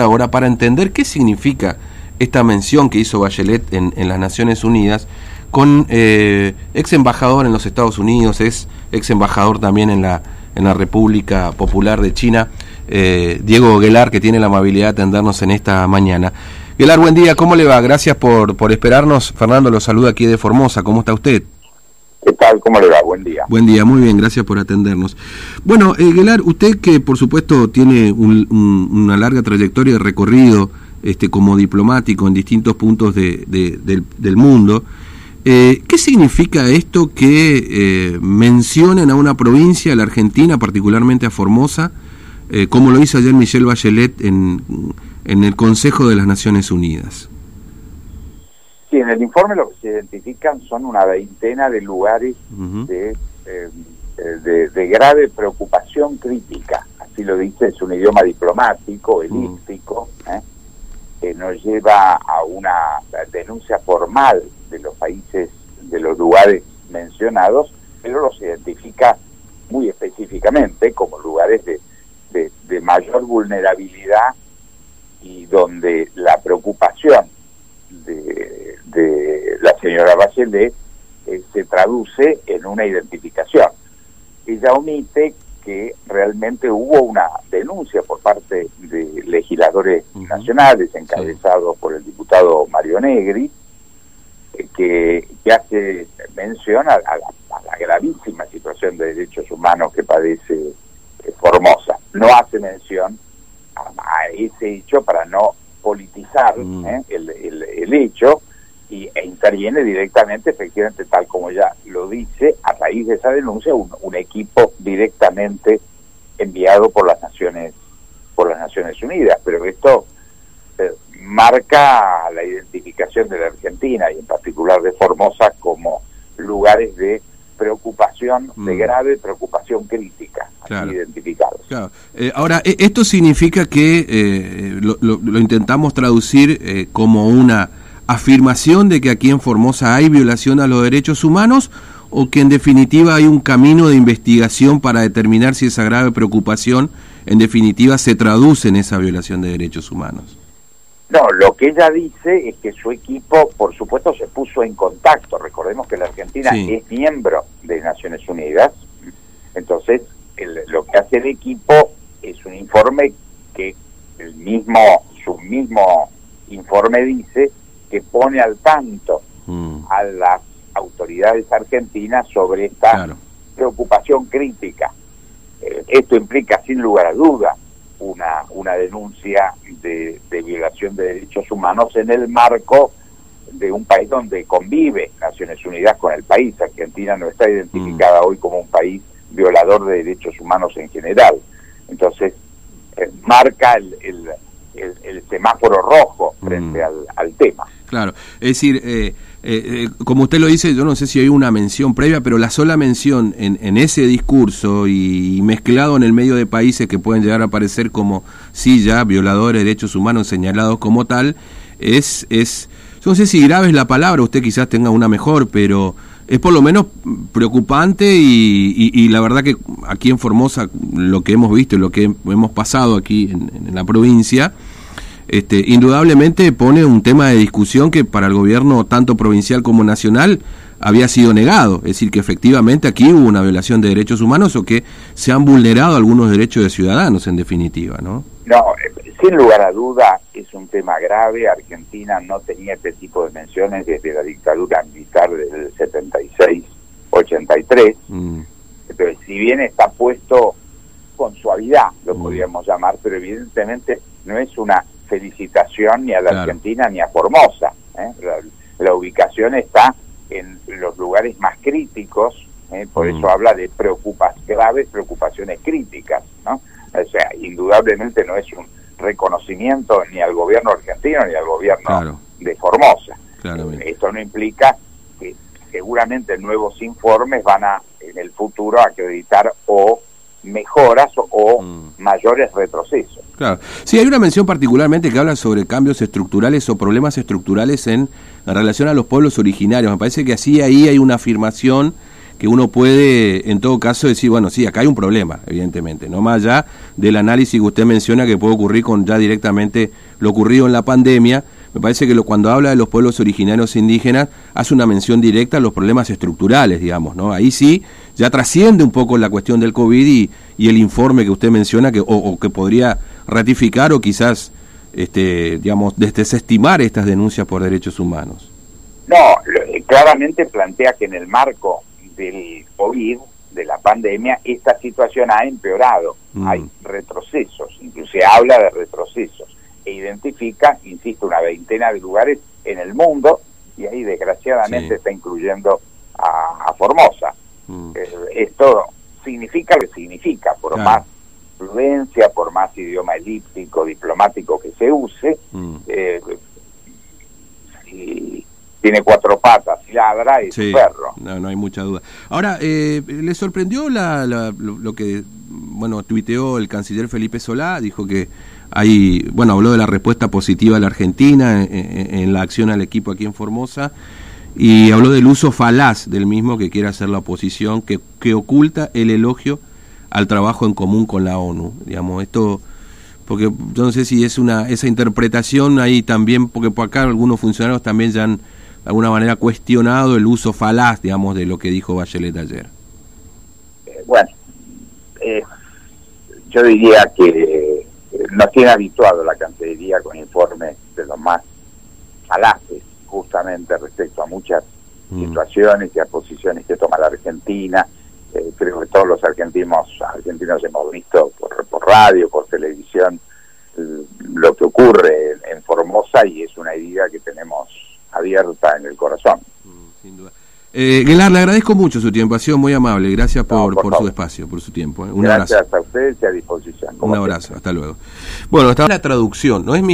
ahora para entender qué significa esta mención que hizo Bachelet en, las Naciones Unidas con eh, ex embajador en los Estados Unidos, es ex embajador también en la, en la República Popular de China, eh, Diego Guelar, que tiene la amabilidad de atendernos en esta mañana. Guelar, buen día, ¿cómo le va? Gracias por, por esperarnos. Fernando lo saluda aquí de Formosa, ¿cómo está usted? ¿Qué tal? ¿Cómo le va? Buen día. Buen día, muy bien, gracias por atendernos. Bueno, eh, Guelar, usted que por supuesto tiene una larga trayectoria de recorrido este, como diplomático en distintos puntos de, del, mundo, eh, ¿qué significa esto que eh, mencionen a una provincia, la Argentina, particularmente a Formosa, eh, como lo hizo ayer Michelle Bachelet en, en el Consejo de las Naciones Unidas? Sí, en el informe lo que se identifican son una veintena de lugares eh, de, de, grave preocupación crítica, así lo dice, es un idioma diplomático, elíptico, ¿eh? que nos lleva a una denuncia formal de los países, de los lugares mencionados, pero los identifica muy específicamente como lugares de, de mayor vulnerabilidad y donde la preocupación de, señora Bachelet eh, se traduce en una identificación. Ella omite que realmente hubo una denuncia por parte de legisladores nacionales encabezados por el diputado Mario Negri, eh, que, que, hace mención a, la, gravísima situación de derechos humanos que padece eh, Formosa. No hace mención a ese hecho para no politizar mm. el, hecho y, e interviene directamente, efectivamente, tal como ya lo dice, a raíz de esa denuncia, un, equipo directamente enviado por las Naciones por las Naciones Unidas. Pero esto eh, marca la identificación de la Argentina y en particular de Formosa como lugares de preocupación, de mm. grave preocupación crítica, identificados. Eh, ahora, e, esto significa que eh, lo, intentamos traducir eh, como una afirmación de que aquí en Formosa hay violación a los derechos humanos o que en definitiva hay un camino de investigación para determinar si esa grave preocupación en definitiva se traduce en esa violación de derechos humanos. No, lo que ella dice es que su equipo, por supuesto, se puso en contacto. Recordemos que la Argentina es miembro de Naciones Unidas. Entonces, lo que hace el equipo es un informe que el mismo, su mismo informe dice que pone al tanto mm. a las autoridades argentinas sobre esta preocupación crítica. Eh, esto implica, sin lugar a duda, una, una denuncia de, violación de derechos humanos en el marco de un país donde convive Naciones Unidas con el país. Argentina no está identificada mm. hoy como un país violador de derechos humanos en general. Entonces, eh, marca el, el, semáforo rojo frente mm. al, tema. Claro, es decir, eh, eh, como usted lo dice, yo no sé si hay una mención previa, pero la sola mención en, en ese discurso y, mezclado en el medio de países que pueden llegar a aparecer como, sí, ya violadores de derechos humanos señalados como tal, es, es, no sé si grave es la palabra, usted quizás tenga una mejor, pero es por lo menos preocupante y, la verdad que aquí en Formosa lo que hemos visto y lo que hemos pasado aquí en, la provincia, este, indudablemente pone un tema de discusión que para el gobierno tanto provincial como nacional había sido negado, es decir, que efectivamente aquí hubo una violación de derechos humanos o que se han vulnerado algunos derechos de ciudadanos en definitiva, ¿no? No, sin lugar a duda es un tema grave. Argentina no tenía este tipo de menciones desde la dictadura militar del 76-83. Mm. Pero si bien está puesto con suavidad, lo mm. podríamos llamar, pero evidentemente no es una felicitación ni a la Argentina ni a Formosa. ¿eh? La, ubicación está en los lugares más críticos, ¿eh? por mm. eso habla de preocupas graves, preocupaciones críticas, ¿no? O sea, indudablemente no es un reconocimiento ni al gobierno argentino ni al gobierno de Formosa. Esto no implica que seguramente nuevos informes van a en el futuro acreditar o mejoras o, mm. mayores retrocesos. Claro. Sí, hay una mención particularmente que habla sobre cambios estructurales o problemas estructurales en, en relación a los pueblos originarios. Me parece que así ahí hay una afirmación que uno puede, en todo caso, decir, bueno, sí, acá hay un problema, evidentemente, no más allá del análisis que usted menciona que puede ocurrir con ya directamente lo ocurrido en la pandemia. Me parece que lo, cuando habla de los pueblos originarios indígenas, hace una mención directa a los problemas estructurales, digamos, ¿no? Ahí sí, ya trasciende un poco la cuestión del COVID y, y el informe que usted menciona, que, o, que podría ratificar o quizás, este, digamos, desestimar estas denuncias por derechos humanos. No, claramente plantea que en el marco del COVID, de la pandemia, esta situación ha empeorado. Mm. Hay retrocesos, incluso habla de retrocesos e identifica, insisto, una veintena de lugares en el mundo y ahí desgraciadamente está incluyendo a, Formosa. Mm. Eh, esto significa lo que significa, por más prudencia, por más idioma elíptico, diplomático que se use, mm. eh, tiene cuatro patas y ladra y sí, perro. No, no hay mucha duda. Ahora, eh, ¿le sorprendió la, lo, que, bueno, tuiteó el canciller Felipe Solá? Dijo que hay, bueno, habló de la respuesta positiva de la Argentina en, la acción al equipo aquí en Formosa y habló del uso falaz del mismo que quiere hacer la oposición, que, que oculta el elogio al trabajo en común con la ONU. Digamos, esto porque yo no sé si es una esa interpretación ahí también, porque por acá algunos funcionarios también ya han de alguna manera cuestionado el uso falaz, digamos, de lo que dijo Bachelet ayer. Eh, bueno, eh, yo diría que eh, nos tiene habituado la Cancillería con informes de los más falaces, justamente respecto a muchas mm. situaciones y a posiciones que toma la Argentina. creo que todos los argentinos, argentinos hemos visto por, por radio, por televisión, lo que ocurre en Formosa y es una herida que tenemos abierta en el corazón. Mm, sin duda. Eh, le agradezco mucho su tiempo, ha sido muy amable. Gracias por, por, su espacio, por su tiempo. Eh. Un Gracias a ustedes y a disposición. Un abrazo, hasta luego. Bueno, está la traducción, no es mi